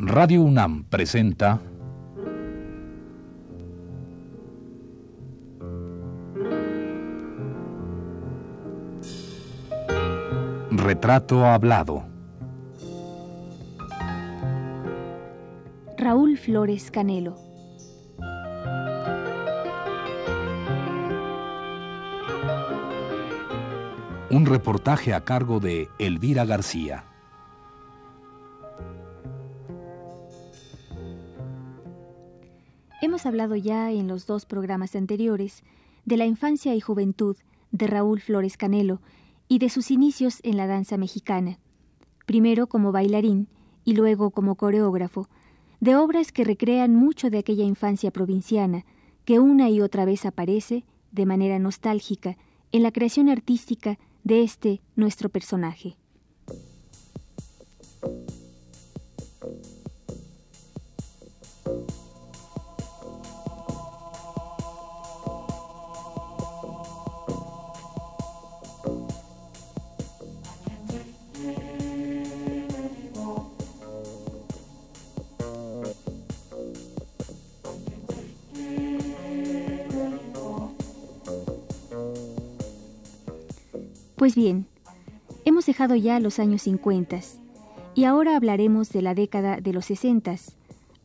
Radio UNAM presenta Retrato Hablado. Raúl Flores Canelo. Un reportaje a cargo de Elvira García. Hemos hablado ya en los dos programas anteriores de la infancia y juventud de Raúl Flores Canelo y de sus inicios en la danza mexicana, primero como bailarín y luego como coreógrafo, de obras que recrean mucho de aquella infancia provinciana que una y otra vez aparece, de manera nostálgica, en la creación artística de este nuestro personaje. Pues bien, hemos dejado ya los años 50 y ahora hablaremos de la década de los 60,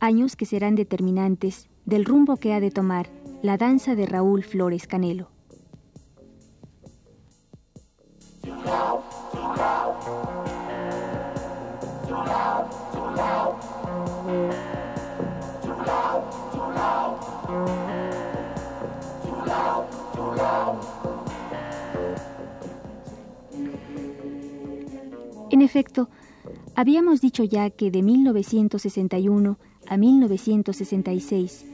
años que serán determinantes del rumbo que ha de tomar la danza de Raúl Flores Canelo. En efecto, habíamos dicho ya que de 1961 a 1966,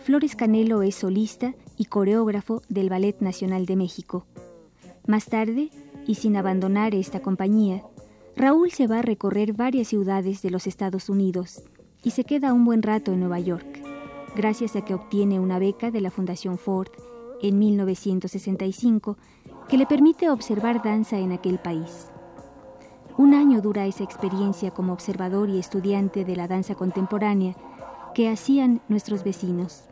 Flores Canelo es solista y coreógrafo del Ballet Nacional de México. Más tarde, y sin abandonar esta compañía, Raúl se va a recorrer varias ciudades de los Estados Unidos y se queda un buen rato en Nueva York, gracias a que obtiene una beca de la Fundación Ford en 1965 que le permite observar danza en aquel país. Un año dura esa experiencia como observador y estudiante de la danza contemporánea que hacían nuestros vecinos.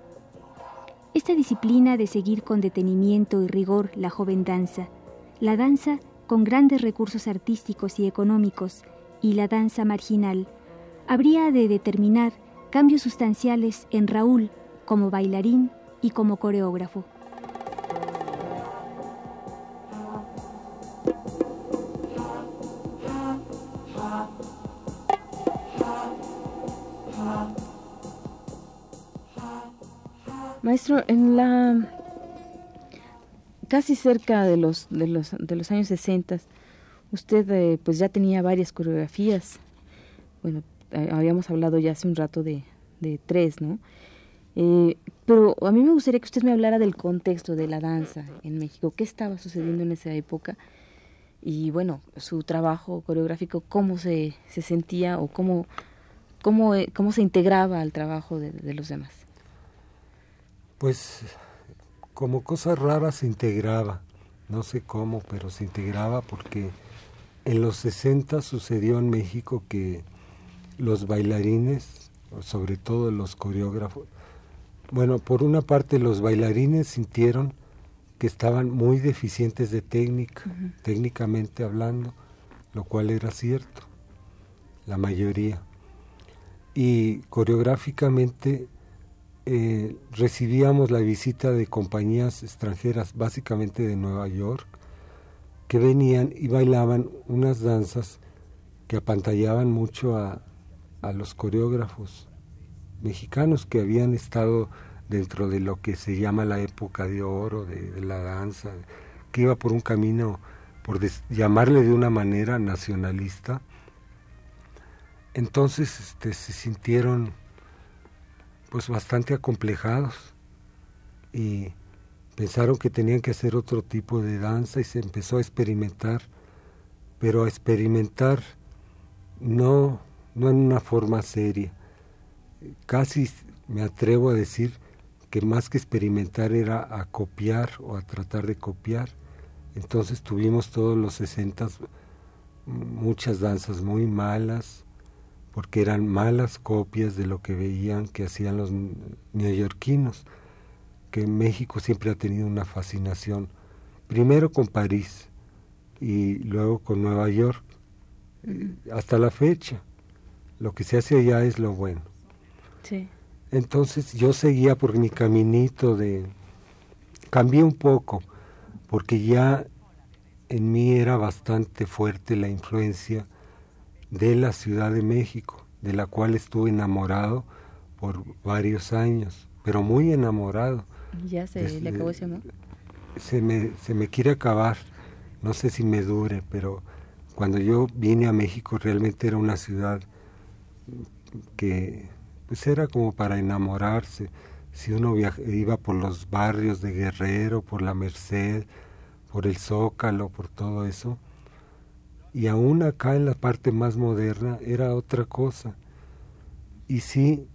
Esta disciplina de seguir con detenimiento y rigor la joven danza, la danza con grandes recursos artísticos y económicos y la danza marginal, habría de determinar cambios sustanciales en Raúl como bailarín y como coreógrafo. Maestro, en la casi cerca de los de los de los años 60, usted eh, pues ya tenía varias coreografías. Bueno, eh, habíamos hablado ya hace un rato de, de tres, ¿no? Eh, pero a mí me gustaría que usted me hablara del contexto de la danza en México, qué estaba sucediendo en esa época y bueno, su trabajo coreográfico, cómo se, se sentía o cómo, cómo, cómo se integraba al trabajo de los demás. Pues como cosa rara se integraba, no sé cómo, pero se integraba porque en los 60 sucedió en México que los bailarines, sobre todo los coreógrafos, bueno, por una parte los bailarines sintieron que estaban muy deficientes de técnica, uh -huh. técnicamente hablando, lo cual era cierto, la mayoría. Y coreográficamente eh, recibíamos la visita de compañías extranjeras, básicamente de Nueva York, que venían y bailaban unas danzas que apantallaban mucho a, a los coreógrafos mexicanos que habían estado dentro de lo que se llama la época de oro de, la danza, que iba por un camino, por llamarle de una manera nacionalista. Entonces este, se sintieron pues bastante acomplejados y pensaron que tenían que hacer otro tipo de danza y se empezó a experimentar, pero a experimentar no, no en una forma seria. Casi me atrevo a decir que más que experimentar era a copiar o a tratar de copiar. Entonces tuvimos todos los sesentas muchas danzas muy malas, porque eran malas copias de lo que veían que hacían los neoyorquinos, que México siempre ha tenido una fascinación, primero con París y luego con Nueva York, hasta la fecha. Lo que se hace allá es lo bueno. Sí. Entonces yo seguía por mi caminito de... Cambié un poco, porque ya en mí era bastante fuerte la influencia de la Ciudad de México, de la cual estuve enamorado por varios años, pero muy enamorado. ¿Ya se le acabó ese amor? Se me, se me quiere acabar, no sé si me dure, pero cuando yo vine a México realmente era una ciudad que pues era como para enamorarse. Si uno iba por los barrios de Guerrero, por la Merced, por el Zócalo, por todo eso, y aún acá en la parte más moderna era otra cosa. Y sí,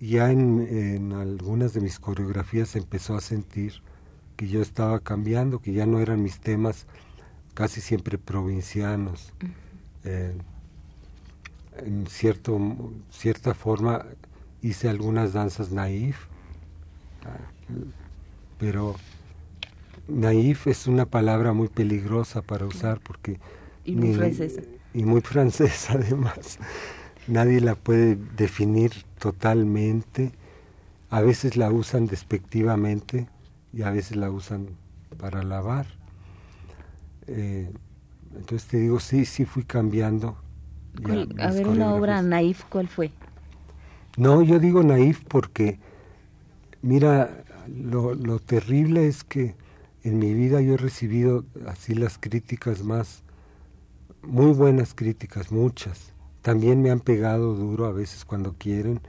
ya en, en, algunas de mis coreografías empezó a sentir que yo estaba cambiando, que ya no eran mis temas casi siempre provincianos. Eh, en cierto, cierta forma hice algunas danzas naif, pero naif es una palabra muy peligrosa para usar porque y muy francesa. Y muy francesa además. Nadie la puede definir totalmente. A veces la usan despectivamente y a veces la usan para alabar. Eh, entonces te digo, sí, sí fui cambiando. a ver, una obra naif, ¿cuál fue? No, yo digo naif porque, mira, lo, lo terrible es que en mi vida yo he recibido así las críticas más muy buenas críticas, muchas. También me han pegado duro a veces cuando quieren,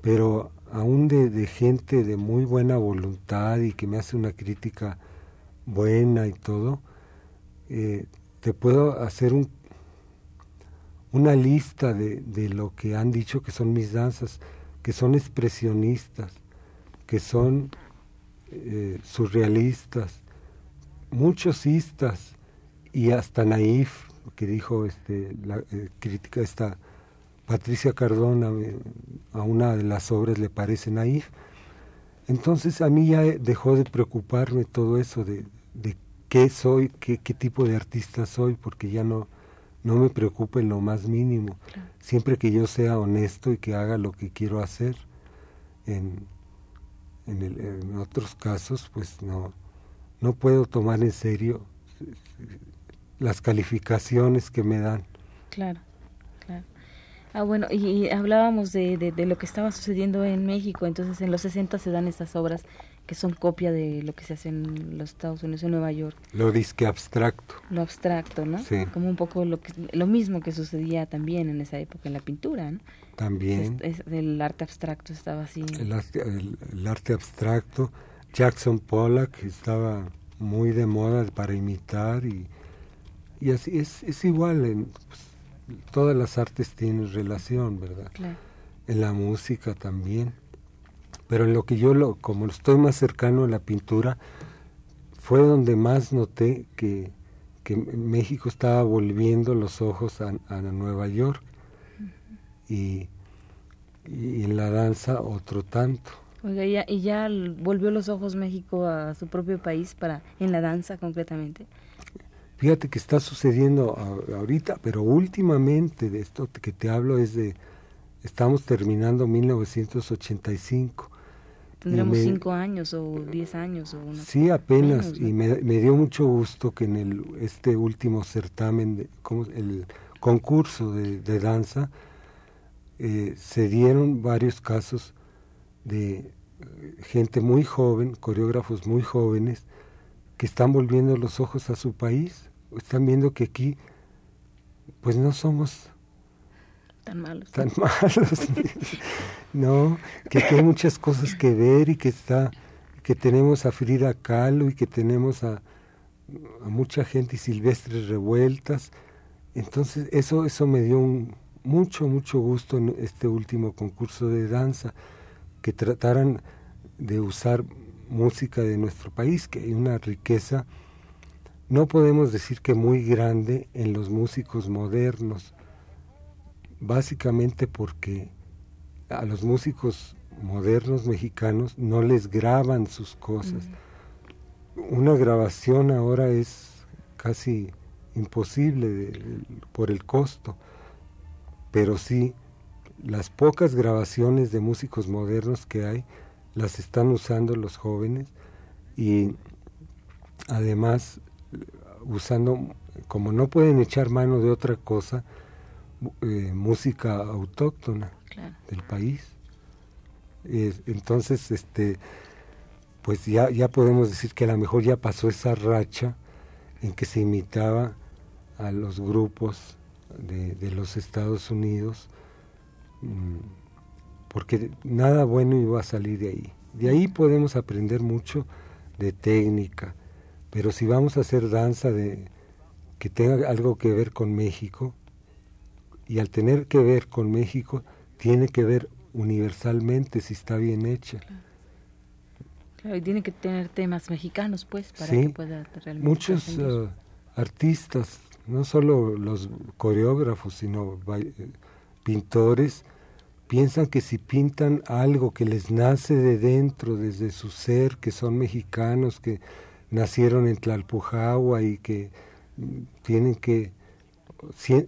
pero aún de, gente de muy buena voluntad y que me hace una crítica buena y todo, eh, te puedo hacer un, una lista de, de, lo que han dicho que son mis danzas, que son expresionistas, que son eh, surrealistas, muchos istas y hasta naif, que dijo este, la eh, crítica esta Patricia Cardona eh, a una de las obras le parece naif. Entonces a mí ya dejó de preocuparme todo eso de, de qué soy, qué, qué, tipo de artista soy, porque ya no, no me preocupa en lo más mínimo. Siempre que yo sea honesto y que haga lo que quiero hacer. En, en, el, en otros casos, pues no, no puedo tomar en serio las calificaciones que me dan. Claro, claro. Ah, bueno, y, hablábamos de, de, lo que estaba sucediendo en México, entonces en los 60 se dan estas obras que son copia de lo que se hace en los Estados Unidos, en Nueva York. Lo disque abstracto. Lo abstracto, ¿no? Sí. Como un poco lo, que, lo mismo que sucedía también en esa época en la pintura, ¿no? También. Es, el arte abstracto estaba así. El arte, el arte abstracto. Jackson Pollock estaba muy de moda para imitar y y así es, es igual, en, pues, todas las artes tienen relación, ¿verdad? En la música también. Pero en lo que yo, lo, como estoy más cercano a la pintura, fue donde más noté que, que México estaba volviendo los ojos a, a Nueva York y, y, en la danza otro tanto. Oiga, ¿y ya, ¿y ya volvió los ojos México a su propio país para en la danza concretamente? Fíjate que está sucediendo ahorita, pero últimamente de esto que te hablo es de, estamos terminando 1985. Tendremos cinco años o diez años. O sí, apenas, y me, dio mucho gusto que en el, este último certamen, de, como el concurso de, danza, eh, se dieron varios casos de eh, gente muy joven, coreógrafos muy jóvenes, que están volviendo los ojos a su país están viendo que aquí pues no somos tan malos. Tan malos. no, que aquí hay muchas cosas que ver y que está que tenemos a Frida Kahlo y que tenemos a, a mucha gente y silvestres revueltas. Entonces, eso eso me dio un, mucho mucho gusto en este último concurso de danza que trataran de usar música de nuestro país, que hay una riqueza no podemos decir que muy grande en los músicos modernos. básicamente porque a los músicos modernos mexicanos no les graban sus cosas. Una grabación ahora es casi imposible por el costo, pero sí las pocas grabaciones de músicos modernos que hay las están usando los jóvenes y además usando, como no pueden echar mano de otra cosa, eh, música autóctona del país. entonces, este, pues ya, ya podemos decir que a lo mejor ya pasó esa racha en que se imitaba a los grupos de, de los Estados Unidos, mm, porque nada bueno iba a salir de ahí. De ahí podemos aprender mucho de técnica, pero si vamos a hacer danza de que tenga algo que ver con México, y al tener que ver con México, tiene que ver universalmente si está bien hecha. Claro, y tiene que tener temas mexicanos, pues, para que pueda realmente. Muchos uh, artistas, no solo los coreógrafos, sino eh, pintores, piensan que si pintan algo que les nace de dentro, desde su ser, que son mexicanos, que nacieron en Tlalpujahua y que tienen que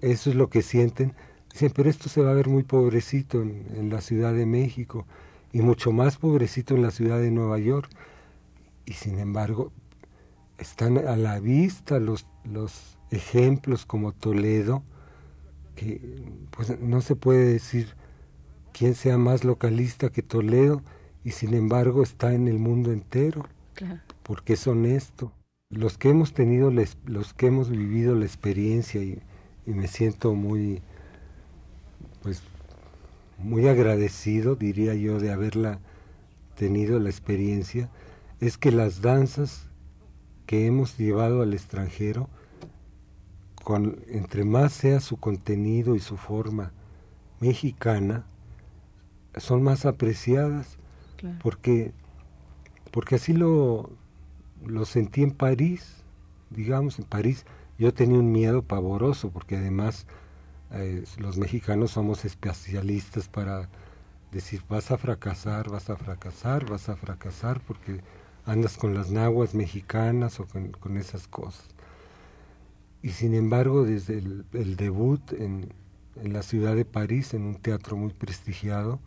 eso es lo que sienten, dicen, pero esto se va a ver muy pobrecito en, la Ciudad de México y mucho más pobrecito en la ciudad de Nueva York. Y sin embargo, están a la vista los, los ejemplos como Toledo, que pues no se puede decir quién sea más localista que Toledo, y sin embargo está en el mundo entero, porque es honesto. Los que hemos tenido, los que hemos vivido la experiencia y, y me siento muy, pues, muy agradecido, diría yo, de haberla tenido la experiencia, es que las danzas que hemos llevado al extranjero, con, entre más sea su contenido y su forma mexicana, son más apreciadas, porque, porque así lo, lo sentí en París, digamos, en París yo tenía un miedo pavoroso porque además eh, los mexicanos somos especialistas para decir vas a fracasar, vas a fracasar, vas a fracasar porque andas con las naguas mexicanas o con, esas cosas. Y sin embargo, desde el, debut en, la ciudad de París, en un teatro muy prestigiado,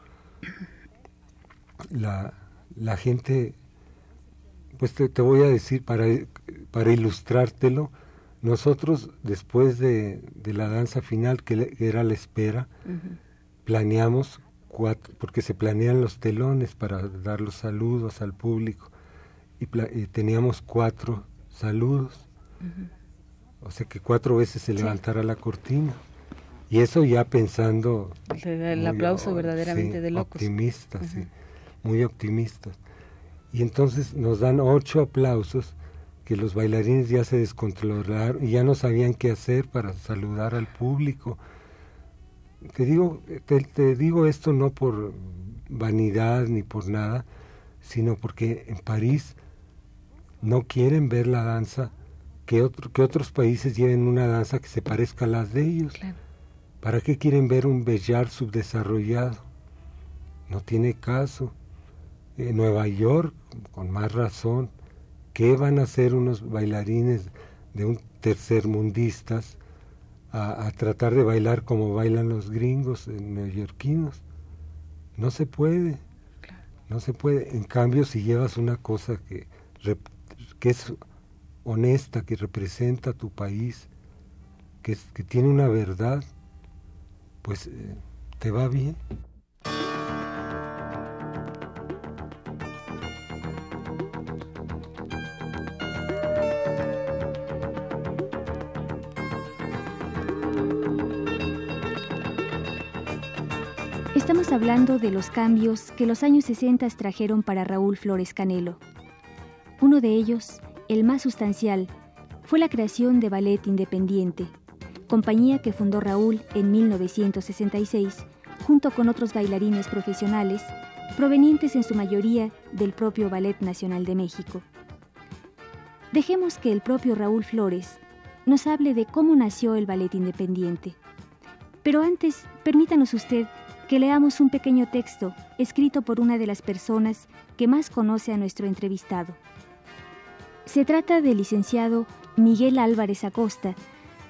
la, la gente, pues te, te, voy a decir para, para ilustrártelo, nosotros, después de, la danza final, que era la espera, planeamos cuatro, porque se planean los telones para dar los saludos al público, y, teníamos cuatro saludos. O sea que cuatro veces se levantara la cortina. Y eso ya pensando... El, aplauso verdaderamente de locos. Optimistas, sí, muy optimistas. Y entonces nos dan ocho aplausos que los bailarines ya se descontrolaron y ya no sabían qué hacer para saludar al público. Te digo, te, digo esto no por vanidad ni por nada, sino porque en París no quieren ver la danza, que, otro, que otros países lleven una danza que se parezca a las de ellos. ¿Para qué quieren ver un bellar subdesarrollado? No tiene caso. Nueva York, con más razón, ¿Qué van a hacer unos bailarines de un tercermundistas a, a tratar de bailar como bailan los gringos neoyorquinos? No se puede. No se puede. En cambio, si llevas una cosa que, que es honesta, que representa a tu país, que, que tiene una verdad, pues eh, te va bien. Hablando de los cambios que los años 60 trajeron para Raúl Flores Canelo. Uno de ellos, el más sustancial, fue la creación de Ballet Independiente, compañía que fundó Raúl en 1966 junto con otros bailarines profesionales provenientes en su mayoría del propio Ballet Nacional de México. Dejemos que el propio Raúl Flores nos hable de cómo nació el Ballet Independiente Pero antes, permítanos usted que leamos un pequeño texto escrito por una de las personas que más conoce a nuestro entrevistado. Se trata del licenciado Miguel Álvarez Acosta,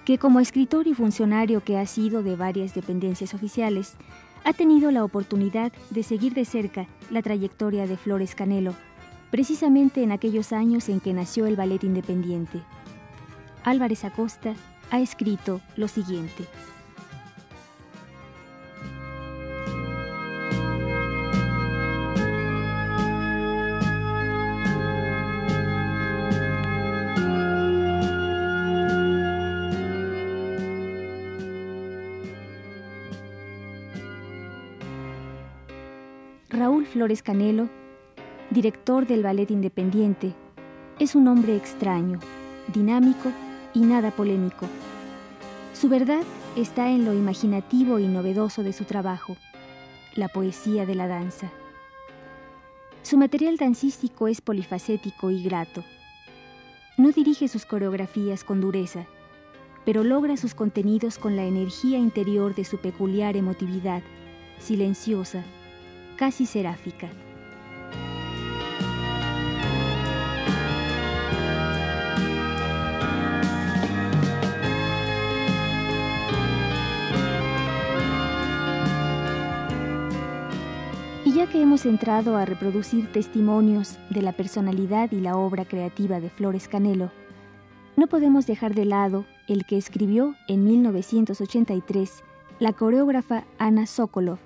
que como escritor y funcionario que ha sido de varias dependencias oficiales, ha tenido la oportunidad de seguir de cerca la trayectoria de Flores Canelo, precisamente en aquellos años en que nació el ballet independiente. Álvarez Acosta ha escrito lo siguiente. Raúl Flores Canelo, director del Ballet Independiente, es un hombre extraño, dinámico y nada polémico. Su verdad está en lo imaginativo y novedoso de su trabajo, la poesía de la danza. Su material dancístico es polifacético y grato. No dirige sus coreografías con dureza, pero logra sus contenidos con la energía interior de su peculiar emotividad, silenciosa, casi seráfica. Y ya que hemos entrado a reproducir testimonios de la personalidad y la obra creativa de Flores Canelo, no podemos dejar de lado el que escribió en 1983 la coreógrafa Ana Sokolov,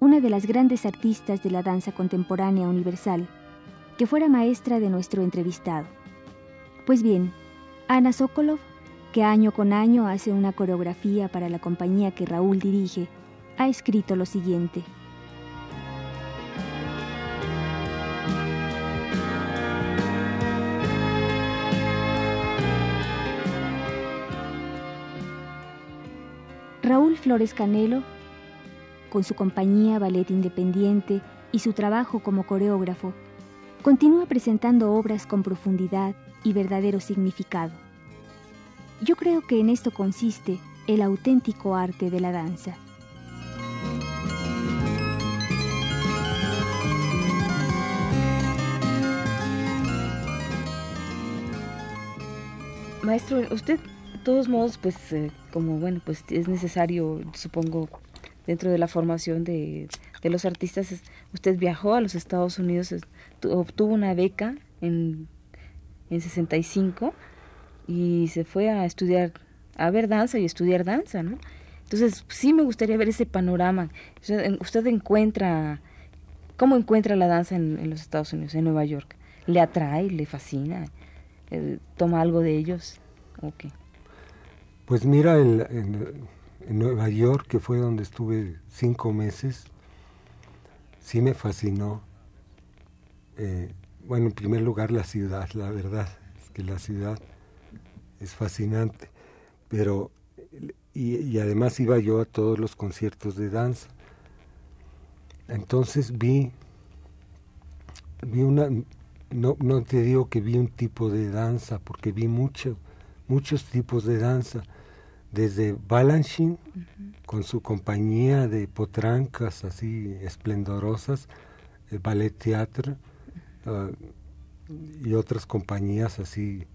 una de las grandes artistas de la danza contemporánea universal, que fuera maestra de nuestro entrevistado. Pues bien, Ana Sokolov, que año con año hace una coreografía para la compañía que Raúl dirige, ha escrito lo siguiente. Raúl Flores Canelo con su compañía Ballet Independiente y su trabajo como coreógrafo, continúa presentando obras con profundidad y verdadero significado. Yo creo que en esto consiste el auténtico arte de la danza. Maestro, usted, de todos modos, pues, eh, como bueno, pues es necesario, supongo, dentro de la formación de, los artistas. Usted viajó a los Estados Unidos, obtuvo una beca en, en 65 y se fue a estudiar, a ver danza y estudiar danza, ¿no? Entonces, sí me gustaría ver ese panorama. Usted, encuentra, ¿cómo encuentra la danza en, los Estados Unidos, en Nueva York? ¿Le atrae, le fascina? Eh, ¿Toma algo de ellos? ¿O Pues mira, en, en Nueva York, que fue donde estuve cinco meses, sí me fascinó. Eh, bueno, en primer lugar la ciudad, la verdad, es que la ciudad es fascinante, pero y, además iba yo a todos los conciertos de danza. Entonces vi, vi una, no, no te digo que vi un tipo de danza, porque vi mucho, muchos tipos de danza desde Balanchine, con su compañía de potrancas así esplendorosas, el Ballet Theatre, ah, y otras compañías así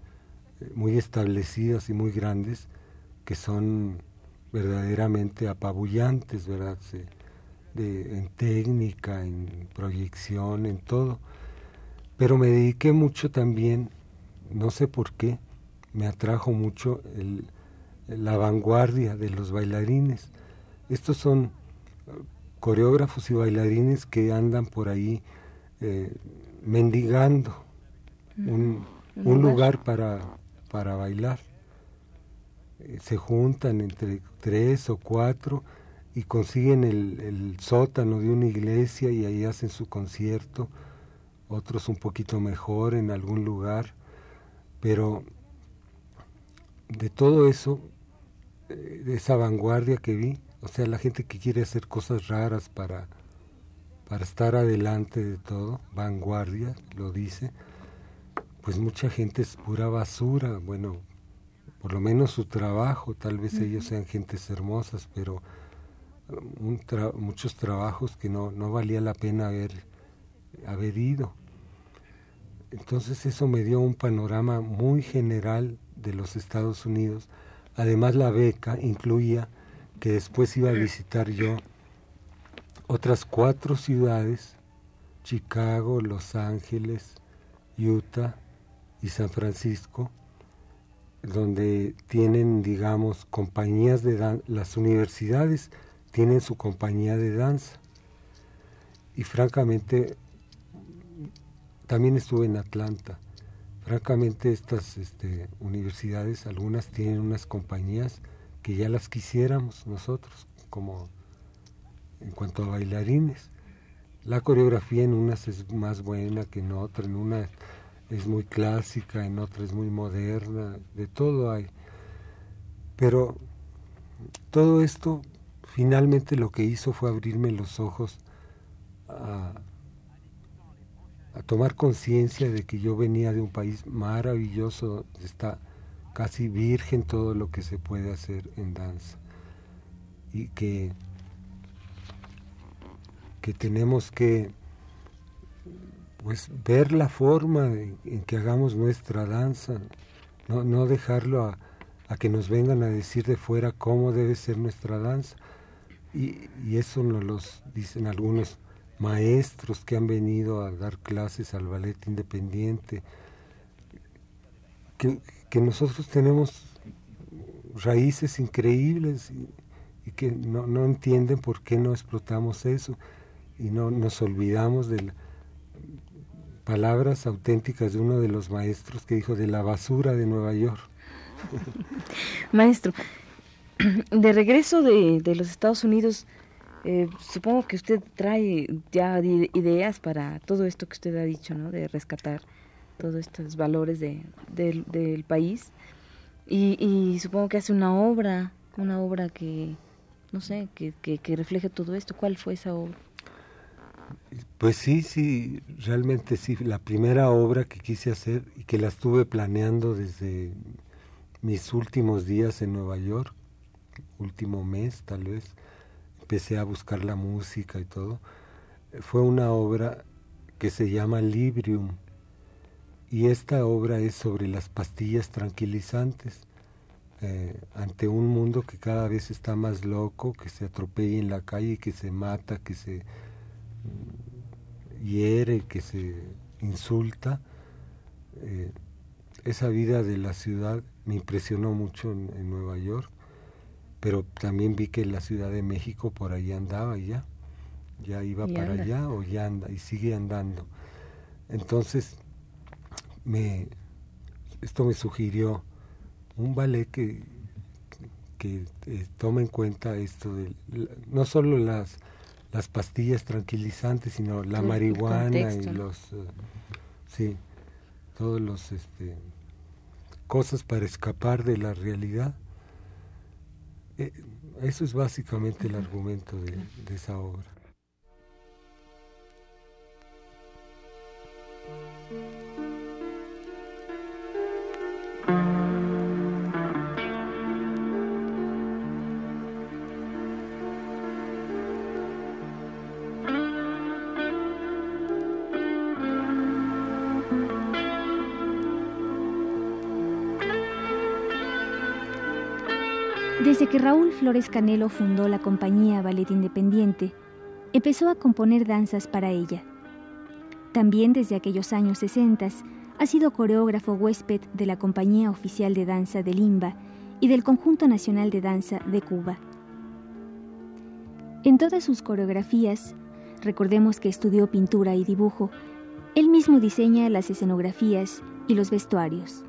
eh, muy establecidas y muy grandes, que son verdaderamente apabullantes, ¿verdad? De, en técnica, en proyección, en todo. Pero me dediqué mucho también, no sé por qué, me atrajo mucho el, la vanguardia de los bailarines. Estos son uh, coreógrafos y bailarines que andan por ahí eh, mendigando un, lugar para, para bailar. Eh, se juntan entre tres o cuatro y consiguen el, el, sótano de una iglesia y ahí hacen su concierto, otros un poquito mejor en algún lugar, pero de todo eso de esa vanguardia que vi, o sea, la gente que quiere hacer cosas raras para, para estar adelante de todo, vanguardia, lo dice, pues mucha gente es pura basura, bueno, por lo menos su trabajo, tal vez ellos sean gentes hermosas, pero muchos trabajos que no, no valía la pena haber, haber ido. Entonces eso me dio un panorama muy general de los Estados Unidos. Además la beca incluía que después iba a visitar yo otras cuatro ciudades, Chicago, Los Ángeles, Utah y San Francisco, donde tienen, digamos, compañías de danza, las universidades tienen su compañía de danza. Y francamente, también estuve en Atlanta. Francamente, estas este, universidades, algunas tienen unas compañías que ya las quisiéramos nosotros, como en cuanto a bailarines. La coreografía en unas es más buena que en otras, en una es muy clásica, en otra es muy moderna, de todo hay. Pero todo esto finalmente lo que hizo fue abrirme los ojos a, a tomar conciencia de que yo venía de un país maravilloso, está casi virgen todo lo que se puede hacer en danza y que, que tenemos que pues ver la forma en, que hagamos nuestra danza, no, no dejarlo a, que nos vengan a decir de fuera cómo debe ser nuestra danza. Y, y eso nos lo dicen algunos maestros que han venido a dar clases al ballet independiente, que, nosotros tenemos raíces increíbles y, y que no, no, entienden por qué no explotamos eso y no nos olvidamos de palabras auténticas de uno de los maestros que dijo de la basura de Nueva York. Maestro, de regreso de, de los Estados Unidos, eh, supongo que usted trae ya ideas para todo esto que usted ha dicho, ¿no? De rescatar todos estos valores de, del país. Y, y, supongo que hace una obra, una obra que, no sé, que, que refleje todo esto. ¿Cuál fue esa obra? Pues sí, sí, realmente sí. La primera obra que quise hacer y que la estuve planeando desde mis últimos días en Nueva York, último mes tal vez, empecé a buscar la música y todo, fue una obra que se llama Librium. Y esta obra es sobre las pastillas tranquilizantes. Eh, ante un mundo que cada vez está más loco, que se atropella en la calle, que se mata, que se hiere, que se insulta. Eh, esa vida de la ciudad me impresionó mucho en, Nueva York, pero también vi que la Ciudad de México por ahí andaba ya, ya iba y para anda. allá o ya anda y sigue andando. Entonces, me, esto me sugirió un ballet que, que eh, tome en cuenta esto de no solo las las pastillas tranquilizantes, sino la marihuana y los, uh, sí, todos los, este, cosas para escapar de la realidad. Eh, eso es básicamente el argumento de, de esa obra. Canelo fundó la compañía Ballet Independiente, empezó a componer danzas para ella. También desde aquellos años 60 ha sido coreógrafo huésped de la Compañía Oficial de Danza de Limba y del Conjunto Nacional de Danza de Cuba. En todas sus coreografías, recordemos que estudió pintura y dibujo, él mismo diseña las escenografías y los vestuarios.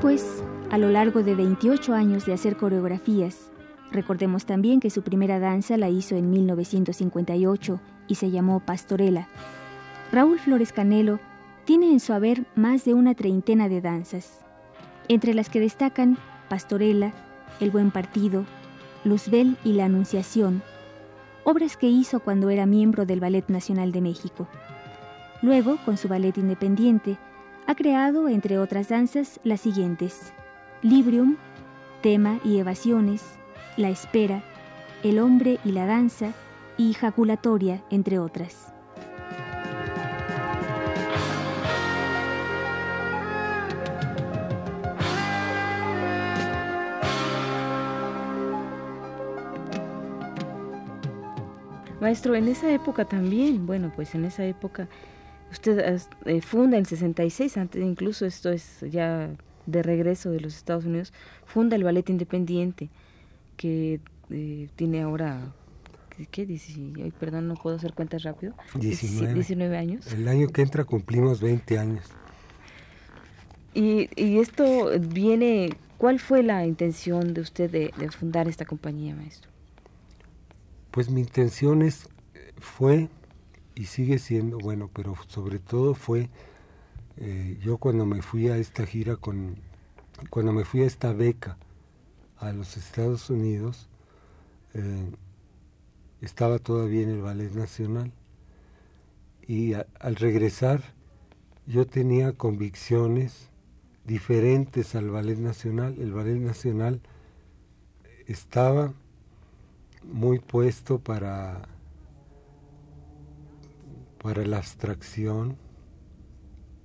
Pues, a lo largo de 28 años de hacer coreografías, recordemos también que su primera danza la hizo en 1958 y se llamó Pastorela, Raúl Flores Canelo tiene en su haber más de una treintena de danzas, entre las que destacan Pastorela, El Buen Partido, Luzbel y La Anunciación, obras que hizo cuando era miembro del Ballet Nacional de México. Luego, con su ballet independiente, ha creado, entre otras danzas, las siguientes: Librium, Tema y Evasiones, La Espera, El Hombre y la Danza y Jaculatoria, entre otras. Maestro, en esa época también, bueno, pues en esa época usted eh, funda en 66, antes incluso esto es ya de regreso de los Estados Unidos, funda el Ballet Independiente, que eh, tiene ahora, ¿qué? Dice, perdón, no puedo hacer cuentas rápido. 19. 19 años. El año que entra cumplimos 20 años. Y, y esto viene, ¿cuál fue la intención de usted de, de fundar esta compañía, maestro? Pues mi intención es, fue y sigue siendo, bueno, pero sobre todo fue, eh, yo cuando me fui a esta gira con, cuando me fui a esta beca a los Estados Unidos, eh, estaba todavía en el Ballet Nacional y al regresar yo tenía convicciones diferentes al Ballet Nacional. El Ballet Nacional estaba muy puesto para, para la abstracción,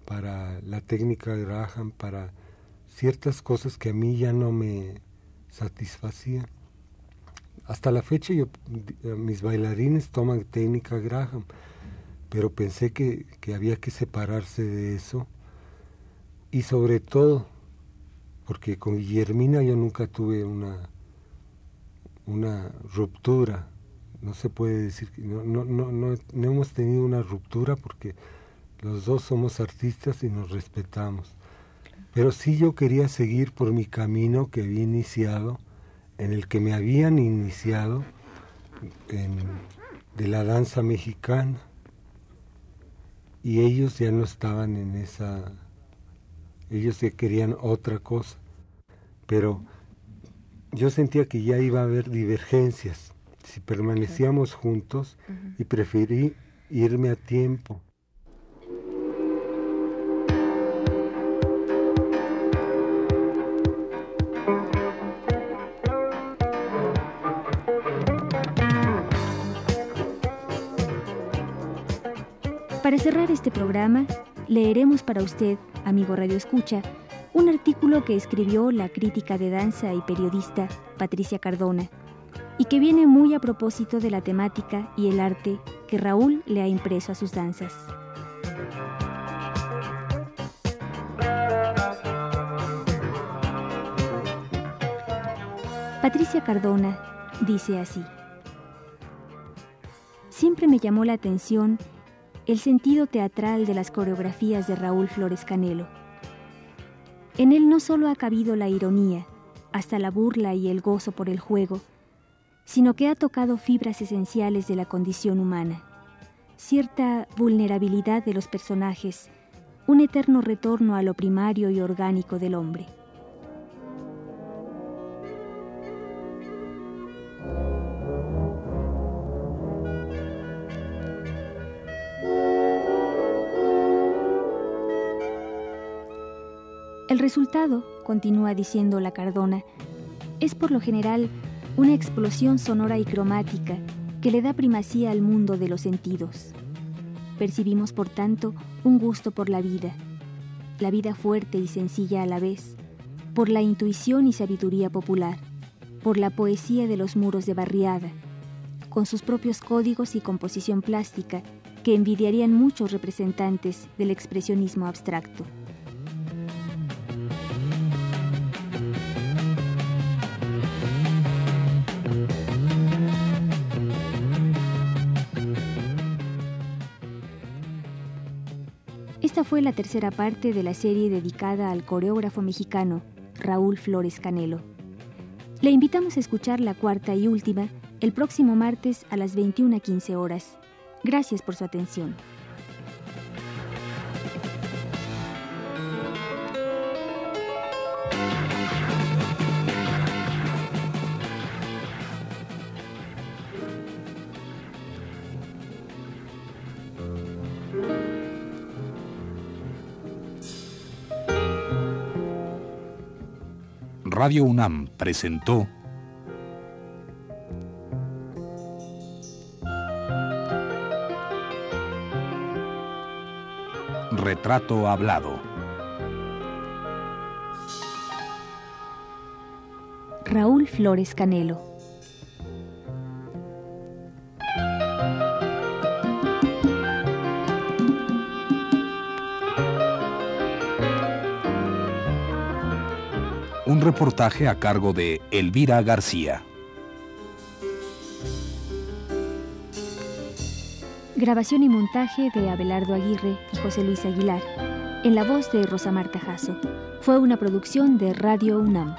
para la técnica de Graham, para ciertas cosas que a mí ya no me satisfacían. Hasta la fecha yo, mis bailarines toman técnica Graham, pero pensé que, que había que separarse de eso y sobre todo porque con Guillermina yo nunca tuve una una ruptura, no se puede decir que no, no, no, no, hemos tenido una ruptura porque los dos somos artistas y nos respetamos. Pero sí yo quería seguir por mi camino que había iniciado, en el que me habían iniciado de la danza mexicana. Y ellos ya no estaban en esa, ellos ya querían otra cosa. Pero yo sentía que ya iba a haber divergencias si permanecíamos juntos y preferí irme a tiempo. Para cerrar este programa, leeremos para usted, amigo Radio Escucha, un artículo que escribió la crítica de danza y periodista Patricia Cardona, y que viene muy a propósito de la temática y el arte que Raúl le ha impreso a sus danzas. Patricia Cardona dice así, Siempre me llamó la atención el sentido teatral de las coreografías de Raúl Flores Canelo en él no solo ha cabido la ironía, hasta la burla y el gozo por el juego, sino que ha tocado fibras esenciales de la condición humana, cierta vulnerabilidad de los personajes, un eterno retorno a lo primario y orgánico del hombre. El resultado, continúa diciendo la Cardona, es por lo general una explosión sonora y cromática que le da primacía al mundo de los sentidos. Percibimos, por tanto, un gusto por la vida, la vida fuerte y sencilla a la vez, por la intuición y sabiduría popular, por la poesía de los muros de barriada, con sus propios códigos y composición plástica que envidiarían muchos representantes del expresionismo abstracto. Fue la tercera parte de la serie dedicada al coreógrafo mexicano Raúl Flores Canelo. Le invitamos a escuchar la cuarta y última el próximo martes a las 21.15 horas. Gracias por su atención. Radio UNAM presentó Retrato Hablado. Raúl Flores Canelo. Reportaje a cargo de Elvira García. Grabación y montaje de Abelardo Aguirre y José Luis Aguilar. En la voz de Rosa Marta. Fue una producción de Radio UNAM.